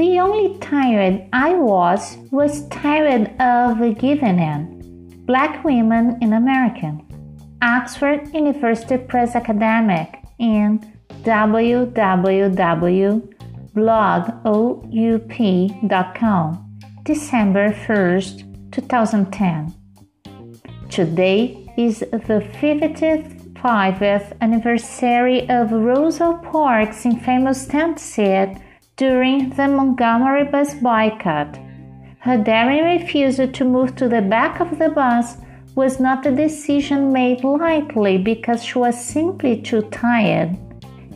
The only tired I was was tired of giving in. Black Women in America. Oxford University Press Academic in www.blogoup.com, December 1st, 2010. Today is the 55th anniversary of Rosa Parks' infamous tent sit during the Montgomery bus boycott. Her daring refusal to move to the back of the bus was not a decision made lightly because she was simply too tired.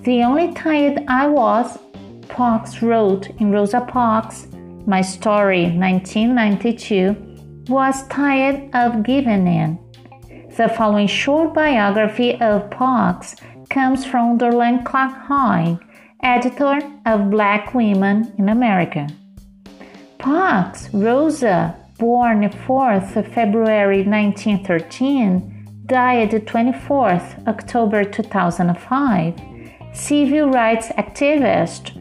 The only tired I was, Parks wrote in Rosa Parks, My Story 1992, was tired of giving in. The following short biography of Parks comes from Darlene Clark Hine, editor of Black Women in America. Parks, Rosa, born 4th February 1913, died 24th October 2005 civil rights activist.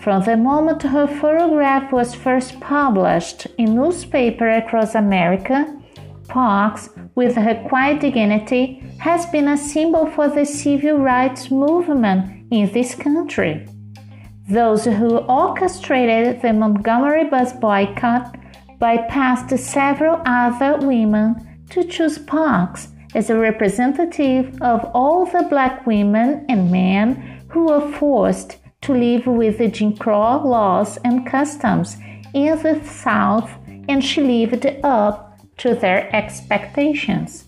From the moment her photograph was first published in newspaper across America, Parks, with her quiet dignity, has been a symbol for the civil rights movement in this country. Those who orchestrated the Montgomery bus boycott bypassed several other women to choose Parks as a representative of all the black women and men who were forced to live with the Jim Crow laws and customs in the South, and she lived up to their expectations.